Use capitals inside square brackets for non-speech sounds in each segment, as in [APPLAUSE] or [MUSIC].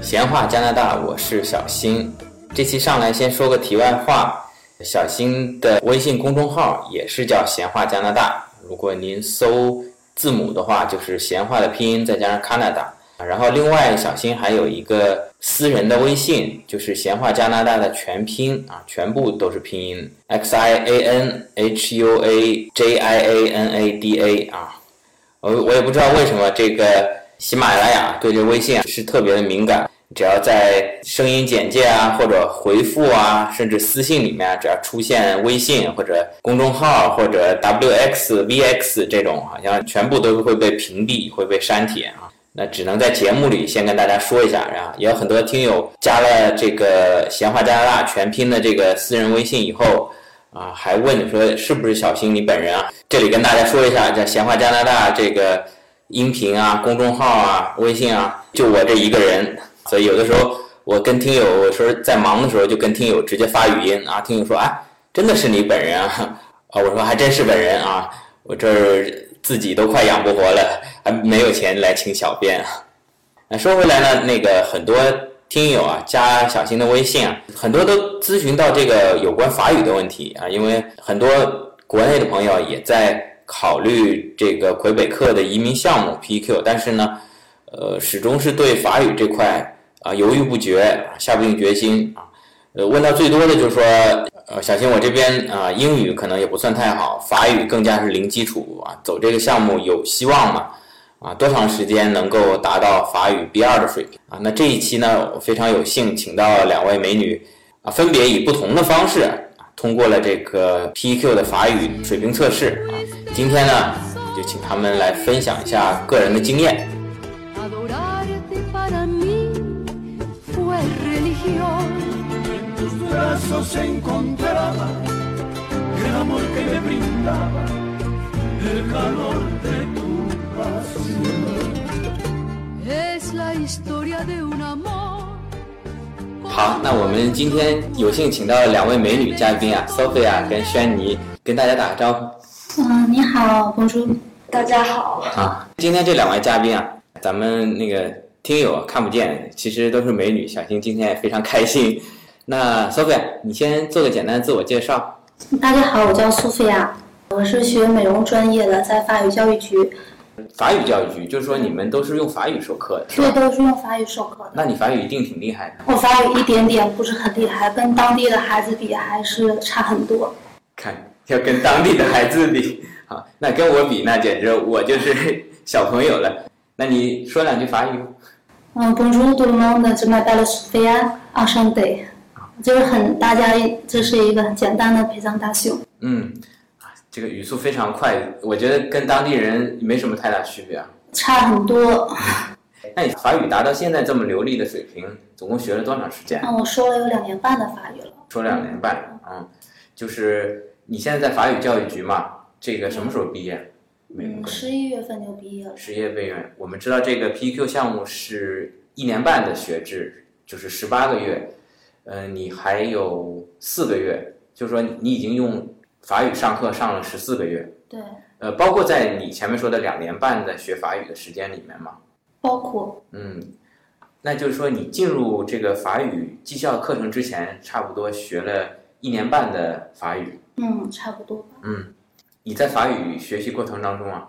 闲话加拿大，我是小新。这期上来先说个题外话，小新的微信公众号也是叫闲话加拿大。如果您搜字母的话，就是闲话的拼音再加上 Canada。然后另外，小新还有一个私人的微信，就是闲话加拿大的全拼啊，全部都是拼音 x i a n h u a j i a n a d a 啊。我我也不知道为什么这个喜马拉雅对这微信是特别的敏感，只要在声音简介啊，或者回复啊，甚至私信里面，只要出现微信或者公众号或者 wxvx 这种，好像全部都会被屏蔽，会被删帖啊。那只能在节目里先跟大家说一下，然后也有很多听友加了这个“闲话加拿大”全拼的这个私人微信以后，啊，还问说是不是小新你本人啊？这里跟大家说一下，这“闲话加拿大”这个音频啊、公众号啊、微信啊，就我这一个人，所以有的时候我跟听友我说在忙的时候，就跟听友直接发语音啊，听友说哎，真的是你本人啊？啊，我说还真是本人啊，我这自己都快养不活了，还没有钱来请小编啊。[LAUGHS] 那说回来呢，那个很多听友啊，加小新的微信啊，很多都咨询到这个有关法语的问题啊，因为很多国内的朋友也在考虑这个魁北克的移民项目 PQ，但是呢，呃，始终是对法语这块啊犹豫不决，下不定决心啊。呃，问到最多的就是说，呃，小新我这边啊、英语可能也不算太好，法语更加是零基础啊，走这个项目有希望吗？啊，多长时间能够达到法语 B 二的水平啊？那这一期呢，我非常有幸请到两位美女啊，分别以不同的方式啊，通过了这个 PEQ 的法语水平测试啊。今天呢，就请他们来分享一下个人的经验。好，那我们今天有幸请到了两位美女嘉宾啊，Sophia 跟轩尼跟大家打个招呼。嗯，你好，公主。大家好，啊，今天这两位嘉宾啊，咱们那个听友啊看不见，其实都是美女。小新今天也非常开心。[LAUGHS] 那 Sophia，你先做个简单的自我介绍。大家好，我叫苏菲亚，我是学美容专业的，在法语教育局，法语教育局，就是说你们都是用法语授课的，对，都是用法语授课的。那你法语一定挺厉害的。我法语一点点不是很厉害，跟当地的孩子比还是差很多。看，要跟当地的孩子比，好，那跟我比，那简直我就是小朋友了。那你说两句法语吧。嗯，Bonjour tout le monde, je m'appelle Sophia, enchanté。就是很大家，这是一个很简单的陪葬大秀。嗯，啊这个语速非常快，我觉得跟当地人没什么太大区别啊。差很多。[LAUGHS] 那你法语达到现在这么流利的水平，总共学了多长时间？嗯，我说了有两年半的法语了。说两年半，嗯，就是你现在在法语教育局嘛，这个什么时候毕业？美嗯，国十一月份就毕业了。十业备院。我们知道这个 PQ 项目是一年半的学制，就是十八个月，呃，你还有四个月，就是说你已经用法语上课上了十四个月，对，呃，包括在你前面说的两年半的学法语的时间里面嘛，包括嗯，那就是说你进入这个法语技校课程之前，差不多学了一年半的法语。嗯，差不多吧。嗯，你在法语学习过程当中啊，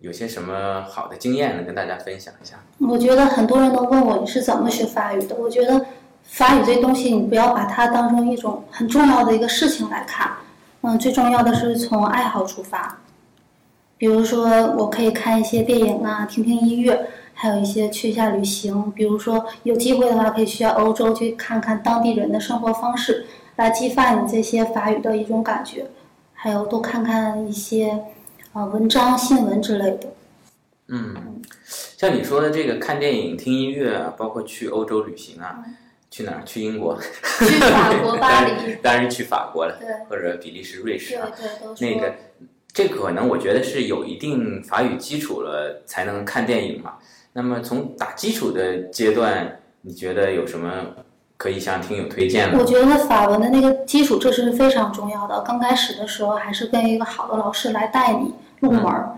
有些什么好的经验能跟大家分享一下？我觉得很多人都问我你是怎么学法语的。我觉得法语这东西，你不要把它当成一种很重要的一个事情来看。嗯，最重要的是从爱好出发。比如说，我可以看一些电影啊，听听音乐，还有一些去一下旅行。比如说，有机会的话，可以去到欧洲去看看当地人的生活方式，来激发你这些法语的一种感觉。还有多看看一些啊、文章、新闻之类的。嗯，像你说的这个看电影、听音乐啊，包括去欧洲旅行啊，去哪儿？去英国？去法国巴黎 [LAUGHS] 当然当然是去法国了，对或者比利时、瑞士对啊。对，都说那个，这可能我觉得是有一定法语基础了才能看电影嘛。那么从打基础的阶段，你觉得有什么可以向听友推荐的？我觉得法文的那个基础知识是非常重要的。刚开始的时候，还是跟一个好的老师来带你入门儿。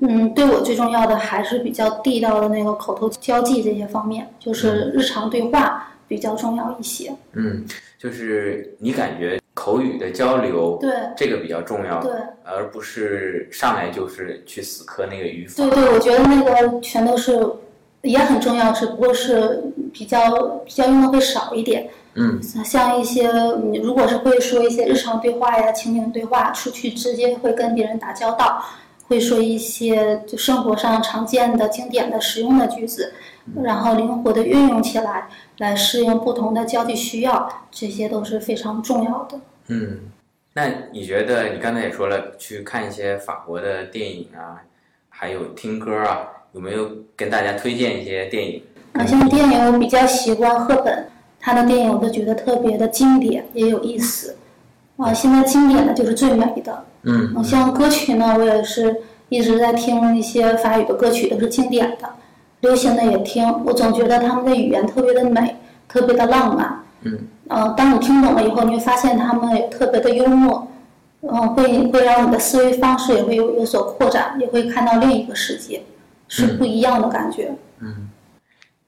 嗯，对我最重要的还是比较地道的那个口头交际这些方面，就是日常对话比较重要一些。嗯，就是你感觉口语的交流，对这个比较重要，对而不是上来就是去死磕那个语法。对对，我觉得那个全都是也很重要，只不过是比较比较用的会少一点。嗯像一些你如果是会说一些日常对话呀、情景对话，出去直接会跟别人打交道，会说一些就生活上常见的、经典的、实用的句子，然后灵活的运用起来，来适应不同的交际需要，这些都是非常重要的。嗯，那你觉得你刚才也说了，去看一些法国的电影啊，还有听歌啊，有没有跟大家推荐一些电影？啊，像电影我比较喜欢赫本，她的电影我都觉得特别的经典，也有意思。啊，现在经典的就是最美的。嗯嗯，像歌曲呢，我也是一直在听一些法语的歌曲，都是经典的，流行的也听。我总觉得他们的语言特别的美，特别的浪漫。嗯，呃，当你听懂了以后，你会发现他们也特别的幽默，嗯、会会让你的思维方式也会有有所扩展，也会看到另一个世界，是不一样的感觉。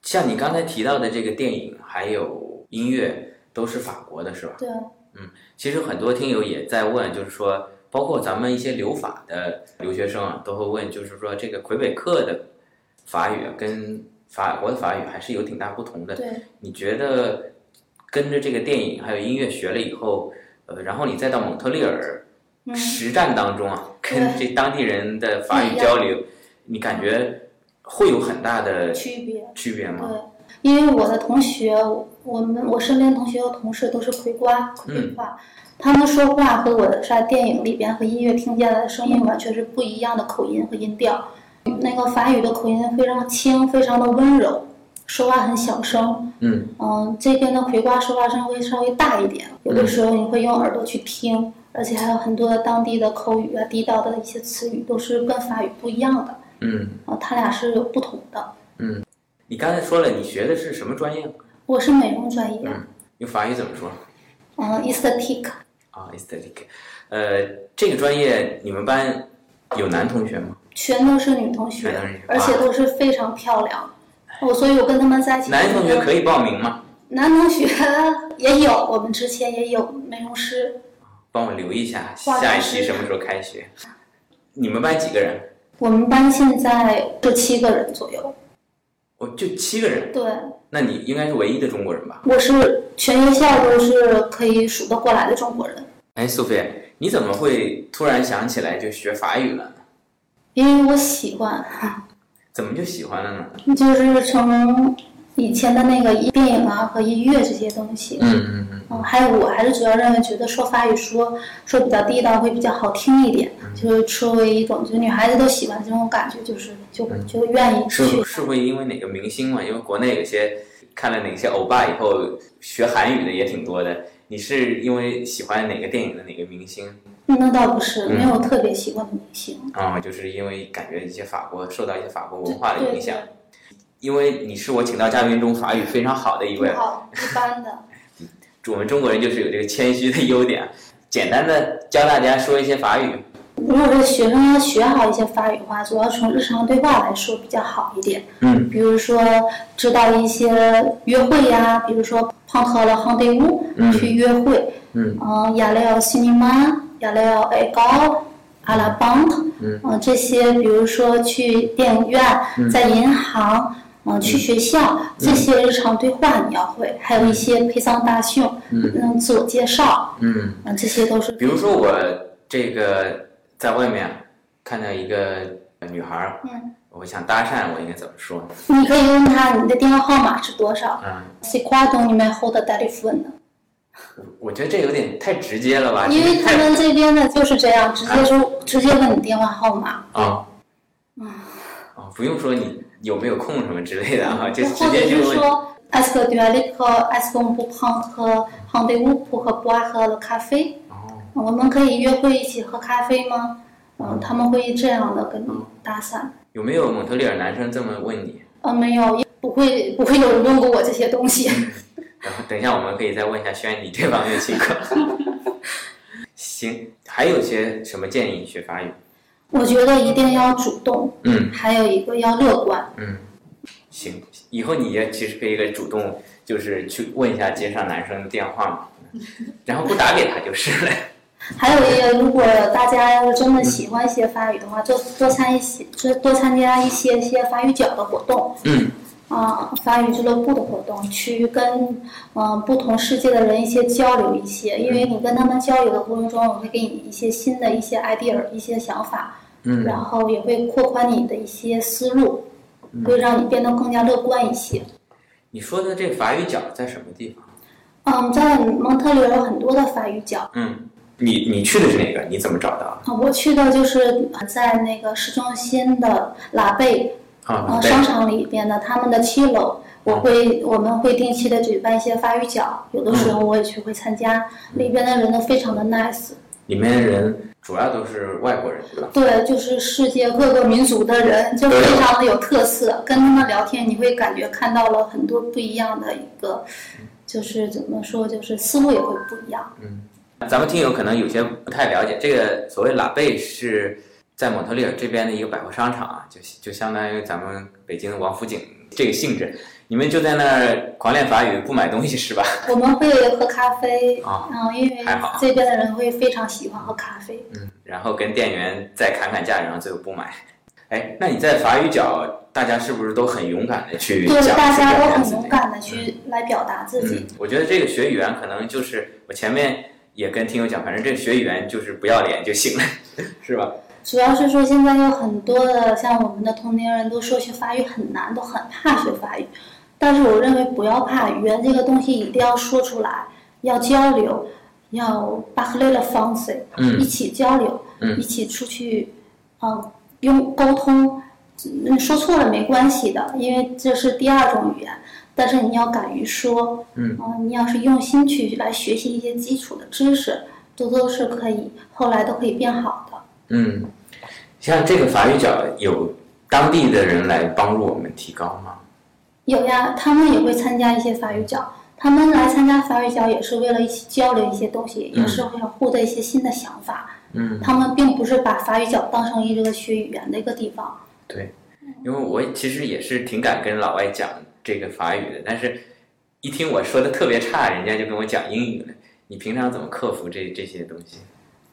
像你刚才提到的这个电影还有音乐，都是法国的是吧？对，嗯其实很多听友也在问，就是说，包括咱们一些留法的留学生啊，都会问，就是说这个魁北克的法语啊，跟法国的法语还是有挺大不同的。对，你觉得跟着这个电影还有音乐学了以后，呃，然后你再到蒙特利尔嗯，实战当中啊，跟这当地人的法语交流，你感觉会有很大的区别。区别吗？对，因为我的同学，我们我身边同学和同事都是葵瓜魁北话，他们说话和我在电影里边和音乐听见的声音完全是不一样的口音和音调。那个法语的口音非常轻，非常的温柔，说话很小声。嗯嗯，这边的葵瓜说话声会稍微大一点，有的时候你会用耳朵去听，而且还有很多当地的口语啊、地道的一些词语都是跟法语不一样的。嗯，哦，他俩是有不同的。嗯你刚才说了，你学的是什么专业？我是美容专业。嗯用法语怎么说？嗯，aesthetic，啊，aesthetic，呃，这个专业你们班有男同学吗？全都是女同学而且都是非常漂亮。我所以，我跟他们在一起。男同学可以报名吗？男同学也有，我们之前也有美容师。帮我留意一下，下一期什么时候开学？你们班几个人？我们班现在是七个人左右。我就七个人，对，那你应该是唯一的中国人吧？我是全学校都是可以数得过来的中国人，哎，苏菲，你怎么会突然想起来就学法语了呢？因为我喜欢，怎么就喜欢了呢？就是从以前的那个电影啊和音乐这些东西。嗯嗯嗯，嗯，还有我还是主要认为，觉得说法语说说比较地道，会比较好听一点，嗯就是作为一种，就女孩子都喜欢这种感觉，就是就就愿意去是。是会因为哪个明星嘛？因为国内有些看了哪些欧巴以后学韩语的也挺多的。你是因为喜欢哪个电影的哪个明星那倒不是，嗯没有特别喜欢的明星。啊、就是因为感觉一些法国受到一些法国文化的对影响。因为你是我请到嘉宾中法语非常好的一位不，好，一般的。[LAUGHS] 我们中国人就是有这个谦虚的优点。简单的教大家说一些法语。如果是学生要学好一些法语的话，主要从日常对话来说比较好一点。嗯，比如说知道一些约会呀，比如说碰头了 h 队伍嗯去约会。嗯嗯，亚雷尔 cinema，亚雷尔 A 高，阿拉邦，嗯这些，比如说去电影院，在银行，嗯，去学校，这些日常对话你要会，还有一些陪葬大秀，嗯，自我介绍，嗯，嗯，这些都是。比如说我这个在外面看到一个女孩儿，嗯，我想搭讪，我应该怎么说？你可以问他你的电话号码是多少嗯，，C'est quoi ton numéro de téléphone？我觉得这有点太直接了吧？因为他们这边呢就是这样，直接说，直接问你电话号码。啊，啊，不用说你有没有空什么之类的啊，就直或者接就是问。说，Est-ce que tu as le temps? Est-ce qu'on peut prendre rendez-vous pour boire le café？哦，我们可以约会一起喝咖啡吗？嗯，他们会这样的跟你搭讪。有没有蒙特利尔男生这么问你？呃，没有，也不会不会有人问过我这些东西。然后等一下我们可以再问一下轩你这方面的情况。[LAUGHS] 行，还有些什么建议学法语？我觉得一定要主动，嗯还有一个要乐观。嗯，行，以后你也其实可以给主动，就是去问一下街上男生的电话嘛，[LAUGHS] 然后不打给他就是了。[LAUGHS] 还有一个，如果大家要是真的喜欢学法语的话，就多参一些，就多参加一些些法语角的活动。嗯啊，法语俱乐部的活动，去跟嗯、呃不同世界的人一些交流一些，因为你跟他们交流的过程中，我会给你一些新的一些 idea、一些想法，嗯。然后也会扩宽你的一些思路，会让你变得更加乐观一些。你说的这个法语角在什么地方？嗯，在蒙特利尔有很多的法语角，嗯，你你去的是哪个？你怎么找到的？啊，我去的就是在那个市中心的拉贝啊，呃商场里边的他们的七楼，我会我们会定期的举办一些法语角，有的时候我也去会参加，里边的人都非常的 nice，里面的人主要都是外国人，对吧？对，就是世界各个民族的人，就非常的有特色，跟他们聊天你会感觉看到了很多不一样的一个，就是怎么说，就是思路也会不一样。嗯咱们听友可能有些不太了解，这个所谓拉贝是在蒙特利尔这边的一个百货商场啊，就就相当于咱们北京的王府井这个性质。你们就在那儿狂练法语，不买东西是吧？我们会喝咖啡，啊嗯，因为这边的人会非常喜欢喝咖啡。嗯，然后跟店员再砍砍价，然后最后不买。哎，那你在法语角，大家是不是都很勇敢的去对，讲大家都很勇敢的去来表达自己。嗯，我觉得这个学语言可能就是我前面也跟听友讲，反正这个学语言就是不要脸就行了，[LAUGHS] 是吧？主要是说现在有很多的像我们的同龄人都说学法语很难，都很怕学法语。但是我认为不要怕，语言这个东西一定要说出来，要交流，要 parler le français，、嗯一起交流，嗯一起出去，嗯，用沟通。嗯，说错了没关系的，因为这是第二种语言。但是你要敢于说，嗯啊你要是用心去来学习一些基础的知识，这都是可以，后来都可以变好的。嗯，像这个法语角有当地的人来帮助我们提高吗？有呀，他们也会参加一些法语角。他们来参加法语角也是为了一起交流一些东西，也是会获得一些新的想法。嗯，他们并不是把法语角当成一个学语言的一个地方。对，因为我其实也是挺敢跟老外讲这个法语的，但是一听我说的特别差，人家就跟我讲英语了。你平常怎么克服这这些东西？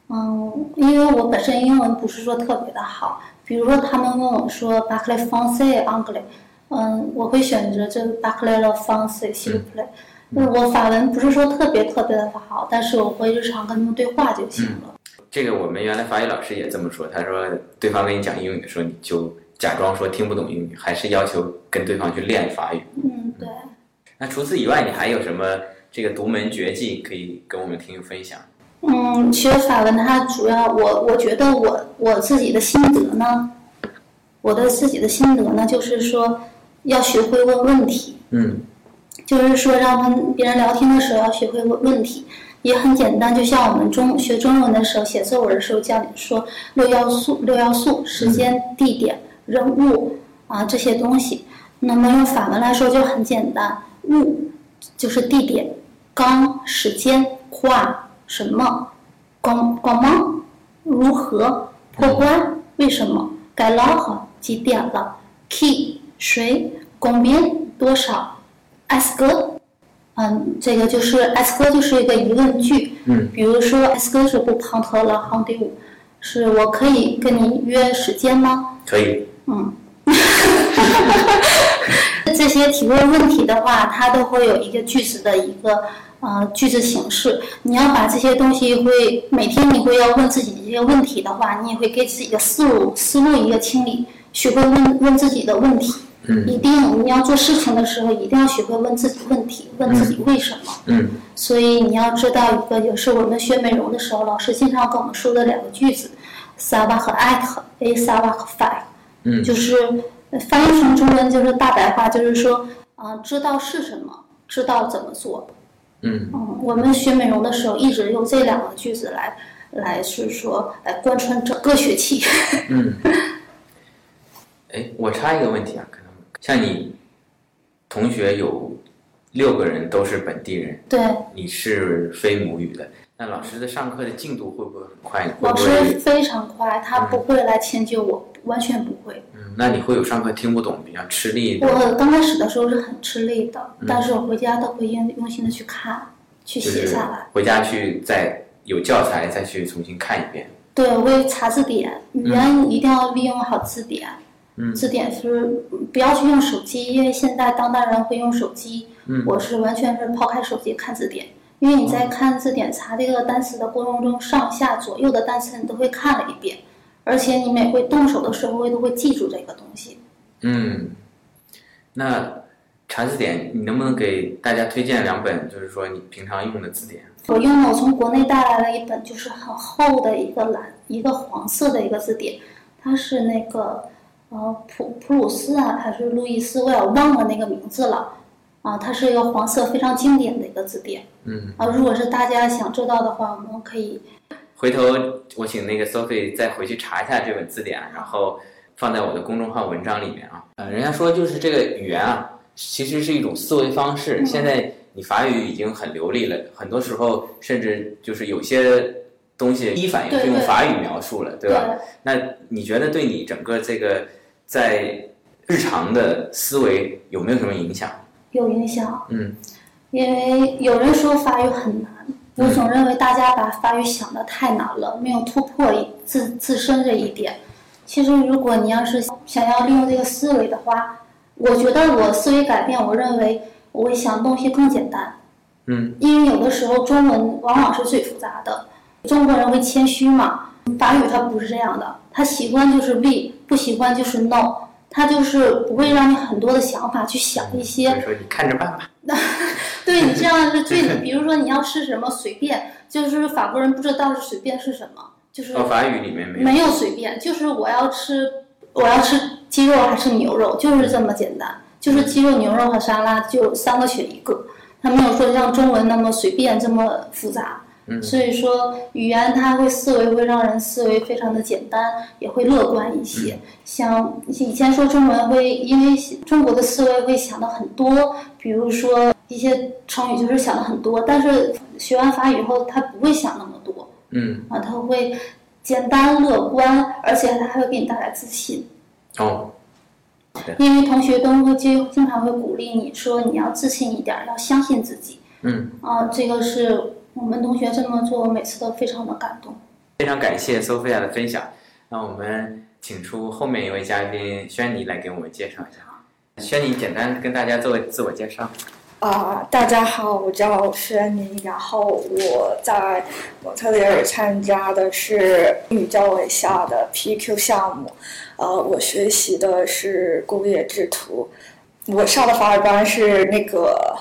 嗯，因为我本身英文不是说特别的好，比如说他们问我说 b a c l e français anglais，嗯，我会选择这 b a c l e le français s'il vous plaît。就是我法文不是说特别特别的好，但是我会日常跟他们对话就行了。这个我们原来法语老师也这么说，他说对方跟你讲英语的时候，你就假装说听不懂英语，还是要求跟对方去练法语。嗯，对。那除此以外，你还有什么这个独门绝技可以跟我们听友分享？嗯，学法文它主要我我觉得我我自己的心得呢，我的自己的心得呢，就是说要学会问问题，嗯。就是说让跟别人聊天的时候要学会问问题，也很简单，就像我们中学中文的时候写作文的时候教你说六要素六要素时间、地点、人物啊这些东西，那么用法文来说就很简单，物就是地点，刚时间，跨什么，光光芒如何？破关？为什么，该唠好几点了，key 谁，公民多少。S 哥，嗯，这个就是 S 哥就是一个疑问句，嗯，比如说 S 哥是不旁头了 h o n 是我可以跟你约时间吗？可以。嗯，[LAUGHS] 这些提问问题的话，它都会有一个句子的一个呃句子形式。你要把这些东西会每天你会要问自己这些问题的话，你也会给自己的思路思路一个清理，学会问问自己的问题。嗯一定你要做事情的时候，一定要学会问自己问题，问自己为什么。嗯所以你要知道一个，也是我们学美容的时候，老师经常跟我们说的两个句子，sava 和 at，a sava 和 f i 嗯就是呃翻译成中文就是大白话，就是说，啊、知道是什么，知道怎么做。嗯嗯，我们学美容的时候一直用这两个句子来，来是说来贯穿整个学期。嗯。哎，我插一个问题啊，可能像你同学有六个人都是本地人，对，你是非母语的，那老师的上课的进度会不会很快？会老师？非常快，他不会来迁就我，完全不会。嗯，那你会有上课听不懂、比较吃力的，我刚开始的时候是很吃力的，嗯但是我回家都会用用心的去看，去写下来。回家去再有教材再去重新看一遍。对，我会查字典，语言一定要利用好字典。嗯字典是不要去用手机，因为现在当代人会用手机。嗯我是完全是抛开手机看字典，因为你在看字典查这个单词的过程中，上下左右的单词你都会看了一遍，而且你每回动手的时候都会记住这个东西。嗯，那查字典，你能不能给大家推荐两本，就是说你平常用的字典？我用了我从国内带来了一本，就是很厚的一个蓝一个黄色的一个字典，它是那个呃普普鲁斯啊还是路易斯，我也忘了那个名字了。啊，它是一个黄色非常经典的一个字典。嗯，啊，如果是大家想知道的话，我们可以回头我请那个 Sophie 再回去查一下这本字典，然后放在我的公众号文章里面啊。呃，人家说就是这个语言啊，其实是一种思维方式。嗯现在你法语已经很流利了，很多时候甚至就是有些东西第一反应是用法语描述了，对吧？那你觉得对你整个这个在日常的思维有没有什么影响？有影响。嗯，因为有人说法语很难，我总认为大家把法语想的太难了，没有突破自自身这一点。其实，如果你要是想要利用这个思维的话，我觉得我思维改变，我认为我会想东西更简单。嗯，因为有的时候中文往往是最复杂的，中国人会谦虚嘛，法语它不是这样的，他习惯就是 be，不习惯就是 no，他就是不会让你很多的想法去想一些说你看着办吧。[LAUGHS] [LAUGHS] 对你这样是最，比如说你要吃什么随便，就是法国人不知道是随便是什么，就是哦，法语里面没有。没有随便，就是我要吃我要吃鸡肉还是牛肉，就是这么简单，就是鸡肉、牛肉和沙拉就三个选一个，他没有说像中文那么随便这么复杂。嗯所以说语言它会思维会让人思维非常的简单，也会乐观一些。像以前说中文会，因为中国的思维会想的很多，比如说一些成语就是想的很多，但是学完法语以后他不会想那么多嗯，啊，他会简单乐观，而且他还会给你带来自信。哦，因为同学都会经经常会鼓励你说你要自信一点，要相信自己。嗯，啊，这个是我们同学这么做，我每次都非常的感动。非常感谢 Sophia 的分享。那我们请出后面一位嘉宾轩尼来给我们介绍一下。轩尼，简单跟大家做个自我介绍。啊、大家好，我叫轩宁，然后我在蒙特利尔参加的是英语教委下的 PQ 项目，呃，我学习的是工业制图，我上的法语班是那个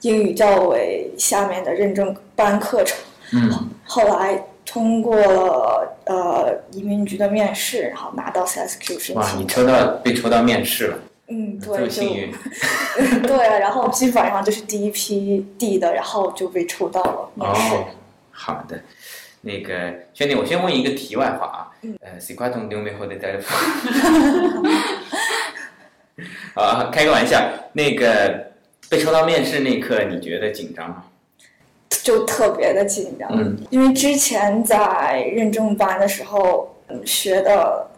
英语教委下面的认证班课程，嗯，后来通过了呃移民局的面试，然后拿到 CSQ 申请。哇，你，抽到被抽到面试了，嗯，对，就幸运。[LAUGHS] 对，然后基本上就是第一批递的，然后就被抽到了面试。哦，好的。那个兄弟，我先问一个题外话啊，嗯呃，c'est quoi ton numéro de téléphone？啊，开个玩笑。那个被抽到面试那一刻，你觉得紧张吗？就特别的紧张，嗯因为之前在认证班的时候嗯学的嗯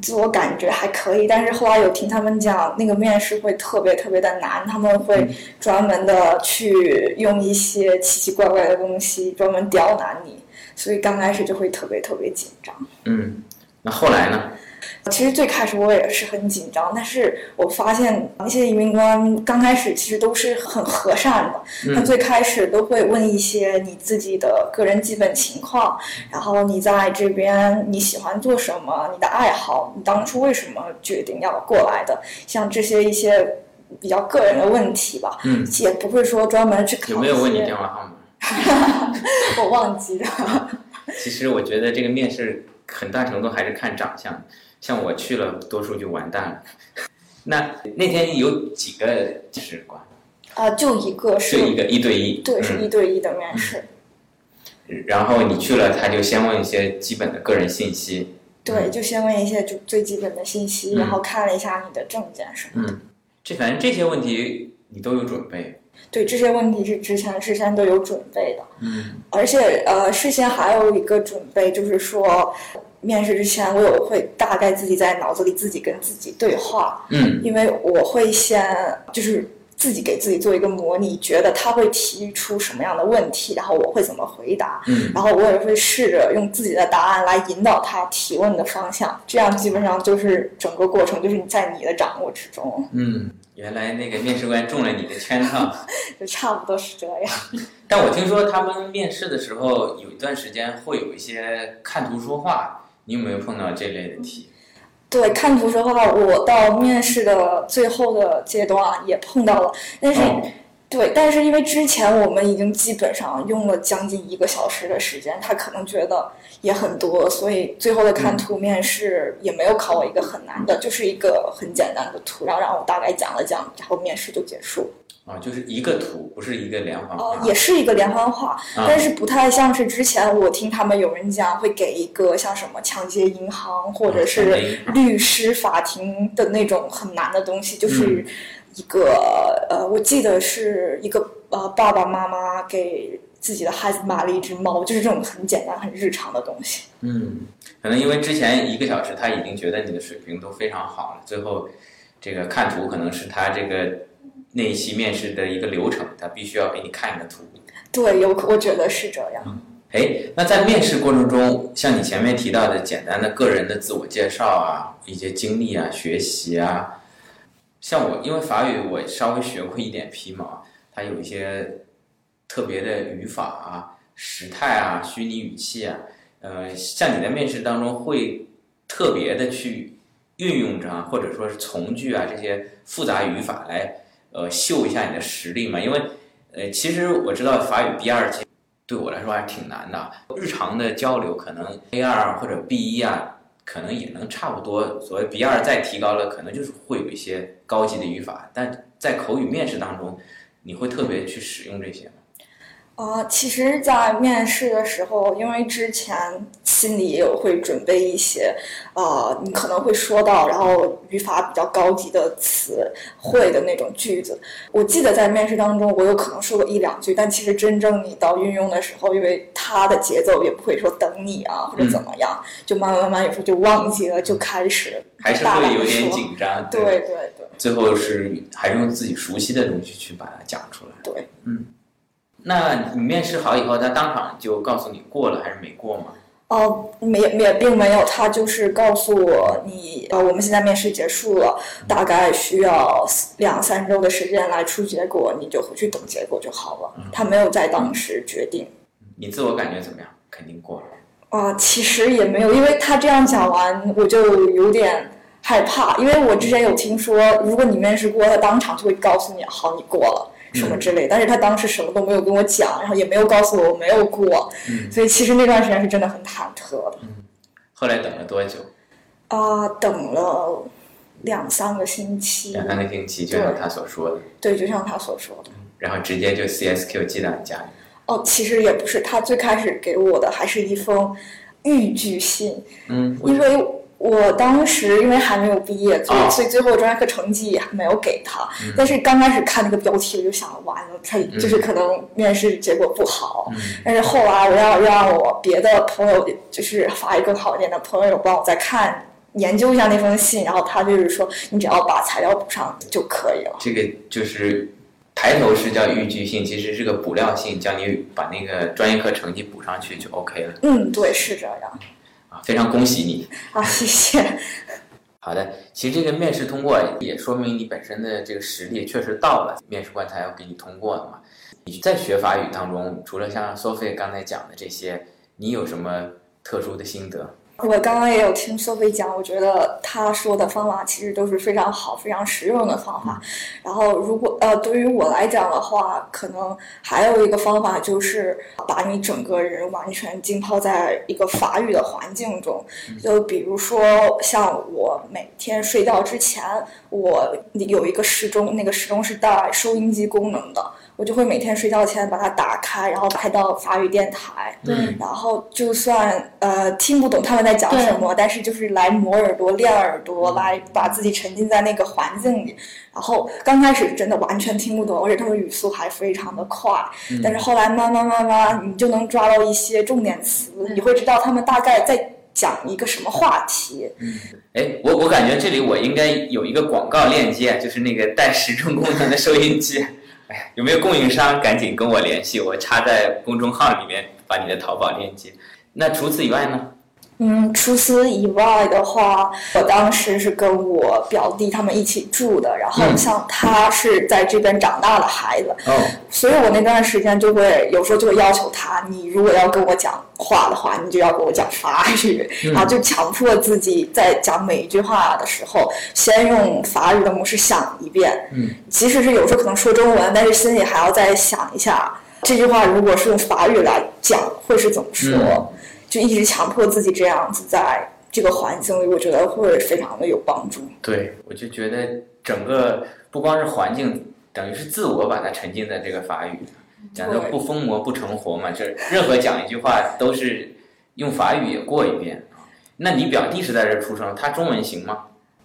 自我感觉还可以，但是后来有听他们讲，那个面试会特别特别的难，他们会专门的去用一些奇奇怪怪的东西专门刁难你，所以刚开始就会特别特别紧张。嗯，那后来呢？其实最开始我也是很紧张，但是我发现那些移民官刚开始其实都是很和善的，嗯他最开始都会问一些你自己的个人基本情况，然后你在这边你喜欢做什么，你的爱好，你当初为什么决定要过来的，像这些一些比较个人的问题吧，嗯，也不会说专门去考有没有问你电话号码？[LAUGHS] 我忘记了。[LAUGHS] 其实我觉得这个面试很大程度还是看长相，像我去了，多数就完蛋了。那那天有几个试官？啊、就一个是就一个一对一。对，是嗯一对一的面试。然后你去了，他就先问一些基本的个人信息。对，就先问一些就最基本的信息，嗯然后看了一下你的证件什么的。嗯，这反正这些问题你都有准备。对这些问题是之前事先都有准备的，嗯而且呃，事先还有一个准备，就是说面试之前我有会大概自己在脑子里自己跟自己对话，嗯因为我会先就是自己给自己做一个模拟，觉得他会提出什么样的问题，然后我会怎么回答，嗯然后我也会试着用自己的答案来引导他提问的方向，这样基本上就是整个过程就是你在你的掌握之中，嗯，原来那个面试官中了你的圈套。[LAUGHS] 就差不多是这样。[LAUGHS] 但我听说他们面试的时候有一段时间会有一些看图说话，你有没有碰到这类的题？对，看图说话，我到面试的最后的阶段也碰到了，但是、哦对，但是因为之前我们已经基本上用了将近一个小时的时间，他可能觉得也很多，所以最后的看图面试也没有考我一个很难的，就是一个很简单的图，然后让我大概讲了讲，然后面试就结束。啊，就是一个图，不是一个连环哦画。，也是一个连环画，啊但是不太像是之前我听他们有人讲会给一个像什么抢劫银行或者是律师法庭的那种很难的东西，就是一个、呃，我记得是一个呃爸爸妈妈给自己的孩子买了一只猫，就是这种很简单很日常的东西。嗯，可能因为之前一个小时他已经觉得你的水平都非常好了，最后这个看图可能是他这个那一期面试的一个流程，他必须要给你看一个图。对，有我觉得是这样。哎，那在面试过程中，像你前面提到的简单的个人的自我介绍啊，一些经历啊、学习啊，像我因为法语我稍微学过一点皮毛，它有一些特别的语法啊、时态啊、虚拟语气啊，呃，像你在面试当中会特别的去运用着啊，或者说是从句啊这些复杂语法来呃秀一下你的实力嘛？因为呃，其实我知道法语 B 二级对我来说还是挺难的。日常的交流可能 A 二或者 B 一啊，可能也能差不多。所谓 B 二再提高了，可能就是会有一些高级的语法，但在口语面试当中，你会特别去使用这些吗？啊、其实，在面试的时候，因为之前心里也有会准备一些，呃，你可能会说到，然后语法比较高级的词汇的那种句子。我记得在面试当中，我有可能说过一两句，但其实真正你到运用的时候，因为它的节奏也不会说等你啊或者怎么样，就慢慢慢慢有时候就忘记了，就开始还是会有点紧张？对对对最后是还是用自己熟悉的东西去把它讲出来。对。那你面试好以后，他当场就告诉你过了还是没过吗？哦，没也并没有，他就是告诉我你呃，我们现在面试结束了，大概需要两三周的时间来出结果，你就回去等结果就好了。他没有在当时决定。你自我感觉怎么样？肯定过了。啊、其实也没有，因为他这样讲完，我就有点害怕，因为我之前有听说，如果你面试过，他当场就会告诉你，好，你过了。什么之类，但是他当时什么都没有跟我讲，然后也没有告诉我我没有过，嗯所以其实那段时间是真的很忐忑的。后来等了多久？啊、等了两三个星期，两三个星期，就像他所说的，对，就像他所说的。然后直接就 CSQ 寄到你家里。哦，其实也不是，他最开始给我的还是一封预拒信，嗯，因为我当时因为还没有毕业，所以、哦所以最后专业课成绩也没有给他。嗯但是刚开始看那个标题，我就想完了，他就是可能面试结果不好。嗯但是后来我要让我别的朋友，就是法语更好一点的朋友帮我再看。研究一下那封信，然后他就是说，你只要把材料补上就可以了。这个就是抬头是叫预具信，其实是个补料信，叫你把那个专业课成绩补上去就 OK 了嗯，对，是这样啊！非常恭喜你。好，谢谢。好的，其实这个面试通过也说明你本身的这个实力确实到了，面试官才要给你通过的嘛。你在学法语当中，除了像 Sophie 刚才讲的这些，你有什么特殊的心得？我刚刚也有听苏菲讲，我觉得他说的方法其实都是非常好、非常实用的方法。然后，如果呃对于我来讲的话，可能还有一个方法就是把你整个人完全浸泡在一个法语的环境中。就比如说，像我每天睡觉之前，我有一个时钟，那个时钟是带收音机功能的。我我就会每天睡觉前把它打开，然后开到法语电台。对然后就算呃听不懂他们在讲什么，但是就是来磨耳朵、练耳朵，来把自己沉浸在那个环境里。然后刚开始真的完全听不懂，而且他们语速还非常的快。但是后来慢慢慢慢，你就能抓到一些重点词，你会知道他们大概在讲一个什么话题。哎，我我感觉这里我应该有一个广告链接，就是那个带时钟功能的收音机。[LAUGHS] 有没有供应商？赶紧跟我联系，我插在公众号里面，把你的淘宝链接。那除此以外呢？嗯，除此以外的话，我当时是跟我表弟他们一起住的，然后嗯。像他是在这边长大的孩子，嗯，所以我那段时间就会有时候就会要求他，你如果要跟我讲话的话，你就要跟我讲法语，嗯。然后就强迫自己在讲每一句话的时候，先用法语的模式想一遍，嗯，即使是有时候可能说中文，但是心里还要再想一下这句话如果是用法语来讲会是怎么说，嗯就一直强迫自己这样子在这个环境里，我觉得会非常的有帮助。对，我就觉得整个不光是环境，等于是自我把它沉浸在这个法语，讲的不疯魔不成活嘛，就是任何讲一句话都是用法语也过一遍啊。那你表弟是在这儿出生，他中文行吗？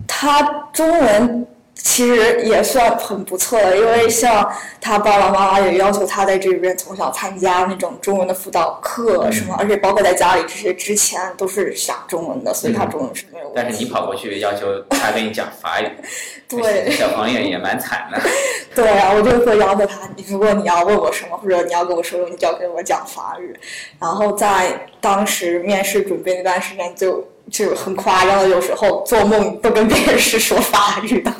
他中文其实也算很不错的，因为像他爸爸妈妈也要求他在这边从小参加那种中文的辅导课什么，而且包括在家里这些之前都是讲中文的，所以他中文是没有问题。但是你跑过去要求他跟你讲法语，[LAUGHS] 对小朋友也蛮惨的。[LAUGHS] 对啊，我就会要求他，你如果你要问我什么，或者你要跟我说，你就要跟我讲法语。然后在当时面试准备那段时间就，就很夸张的，有时候做梦都跟别人是说法语的。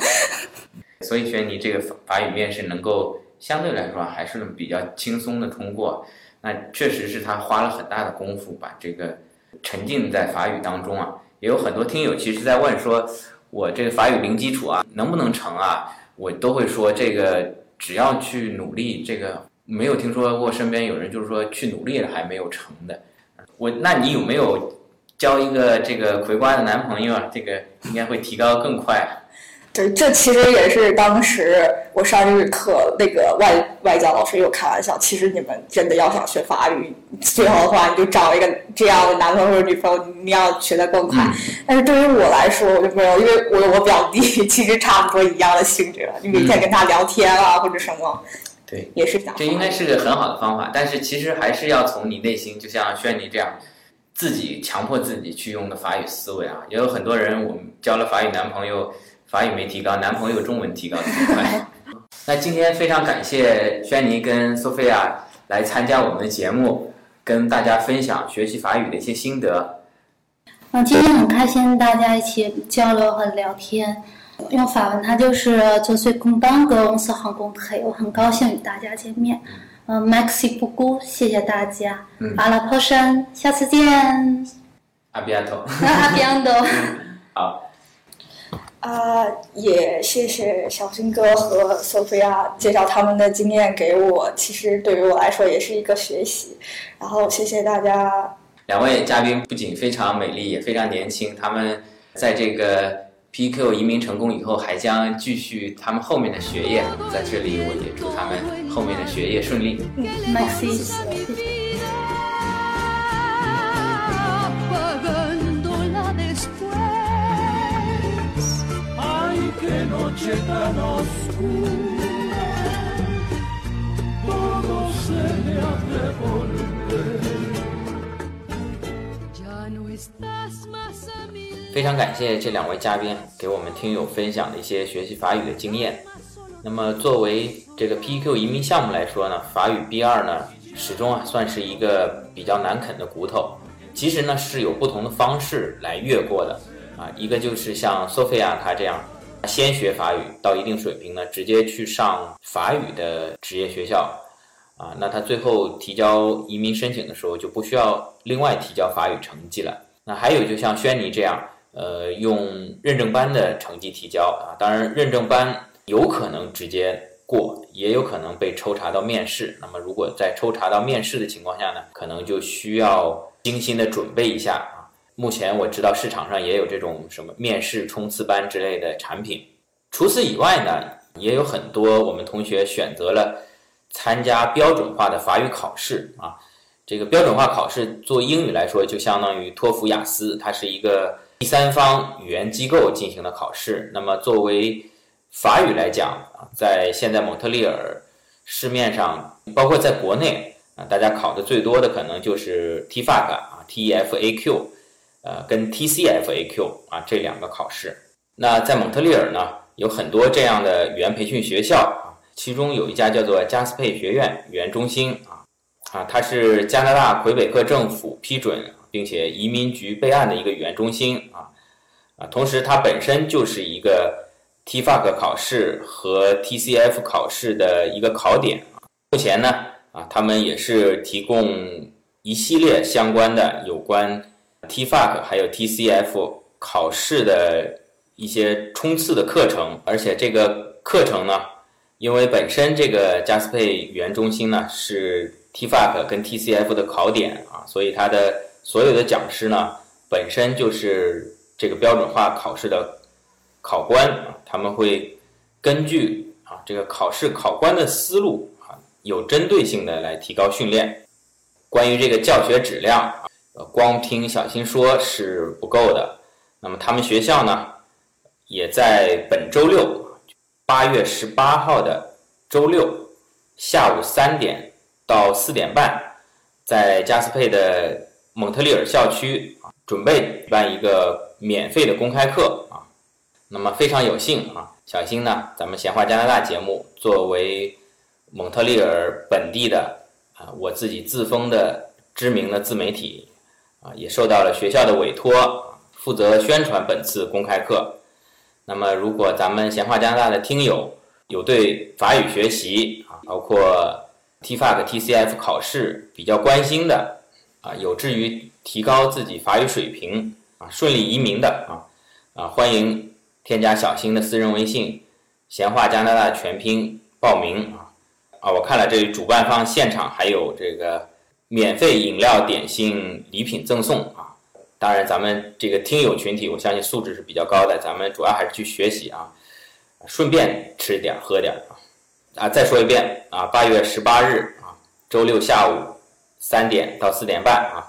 [LAUGHS] 所以轩尼这个法语面试能够相对来说还是比较轻松的通过，那确实是他花了很大的功夫把这个沉浸在法语当中啊。也有很多听友其实在问说，我这个法语零基础啊，能不能成啊？我都会说这个只要去努力，这个没有听说过身边有人就是说去努力了还没有成的。我那你有没有交一个这个葵瓜的男朋友啊？这个应该会提高更快啊。[LAUGHS] 对，这其实也是当时我上日语课，那个外外教老师又开玩笑，其实你们真的要想学法语，最好的话你就找一个这样的男朋友或者女朋友，你要学得更快。但是对于我来说，我就没有，因为我我表弟，[LAUGHS] 其实差不多一样的性质，你每天跟他聊天啊、或者什么，对，也是想这应该是个很好的方法，但是其实还是要从你内心，就像轩尼这样，自己强迫自己去用的法语思维啊。也有很多人，我们交了法语男朋友，法语没提高，男朋友中文提高的很快。[LAUGHS] 那今天非常感谢轩尼跟索菲亚来参加我们的节目，跟大家分享学习法语的一些心得。嗯，今天很开心大家一起交流和聊天。用法文它就是“就最公当个公司航空腿”，我很高兴与大家见面。，Maxi 不辜，谢谢大家。嗯阿拉坡山，下次见。阿比亚头，那 [LAUGHS] 阿边的。[LAUGHS] 好，啊、也谢谢小新哥和索菲亚介绍他们的经验给我，其实对于我来说也是一个学习。然后谢谢大家两位嘉宾不仅非常美丽，也非常年轻。他们在这个 PQ 移民成功以后，还将继续他们后面的学业。在这里，我也祝他们后面的学业顺利。Maxi，谢谢。非常感谢这两位嘉宾给我们听友分享的一些学习法语的经验。那么，作为这个 PQ 移民项目来说呢，法语 B 二呢，始终啊算是一个比较难啃的骨头。其实呢是有不同的方式来越过的啊，一个就是像 Sophia 她这样，先学法语到一定水平呢，直接去上法语的职业学校啊，那他最后提交移民申请的时候就不需要另外提交法语成绩了。那还有就像轩尼这样，呃，用认证班的成绩提交啊，当然认证班有可能直接过，也有可能被抽查到面试。那么如果在抽查到面试的情况下呢，可能就需要精心的准备一下啊。目前我知道市场上也有这种什么面试冲刺班之类的产品。除此以外呢，也有很多我们同学选择了参加标准化的法语考试啊。这个标准化考试做英语来说，就相当于托福、雅思，它是一个第三方语言机构进行的考试。那么作为法语来讲啊，在现在蒙特利尔市面上，包括在国内啊，大家考的最多的可能就是 TFAQ 啊、TEFAQ，呃，跟 TCFAQ 啊这两个考试。那在蒙特利尔呢，有很多这样的语言培训学校啊，其中有一家叫做加斯佩学院语言中心啊。它是加拿大魁北克政府批准并且移民局备案的一个语言中心啊啊，同时它本身就是一个 TFAC 考试和 TCF 考试的一个考点啊。目前呢啊，他们也是提供一系列相关的有关 TFAC 还有 TCF 考试的一些冲刺的课程，而且这个课程呢，因为本身这个加斯佩语言中心呢是。TFAC 跟 TCF 的考点啊，所以它的所有的讲师呢，本身就是这个标准化考试的考官啊，他们会根据啊这个考试考官的思路啊，有针对性的来提高训练。关于这个教学质量啊，光听小新说是不够的。那么他们学校呢，也在本周六，八月十八号的周六下午三点。到四点半，在加斯佩的蒙特利尔校区啊，准备举办一个免费的公开课啊。那么非常有幸啊，小新呢，咱们闲话加拿大节目作为蒙特利尔本地的啊，我自己自封的知名的自媒体啊，也受到了学校的委托，负责宣传本次公开课。那么，如果咱们闲话加拿大的听友有对法语学习啊，包括 TFAC、TCF 考试比较关心的啊，有志于提高自己法语水平啊，顺利移民的啊啊，欢迎添加小新的私人微信“闲话加拿大”全拼报名啊啊！我看了这主办方现场还有这个免费饮料、点心、礼品赠送啊！当然，咱们这个听友群体，我相信素质是比较高的，咱们主要还是去学习啊，顺便吃点喝点啊。再说一遍啊，八月十八日啊，周六下午三点到四点半啊。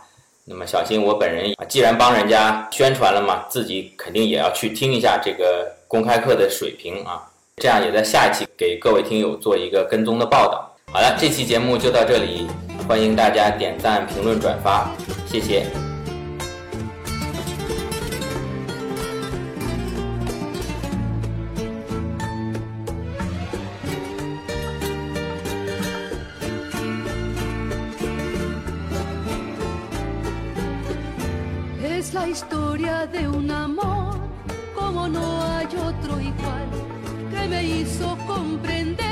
那么小新，我本人啊，既然帮人家宣传了嘛，自己肯定也要去听一下这个公开课的水平啊，这样也在下一期给各位听友做一个跟踪的报道。好了，这期节目就到这里，欢迎大家点赞、评论、转发，谢谢。De un amor como no hay otro igual, que me hizo comprender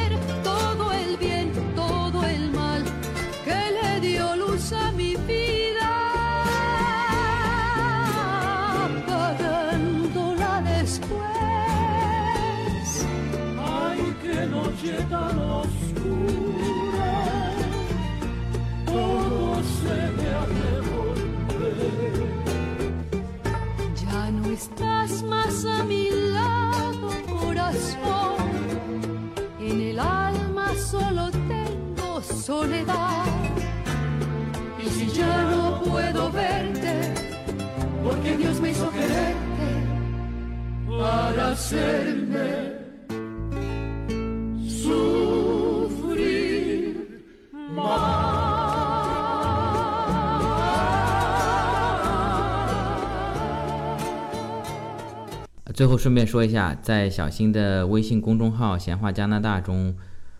最后顺便说一下，在小新的微信公众号“闲话加拿大”中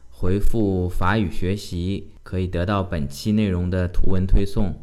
回复“法语学习”，可以得到本期内容的图文推送。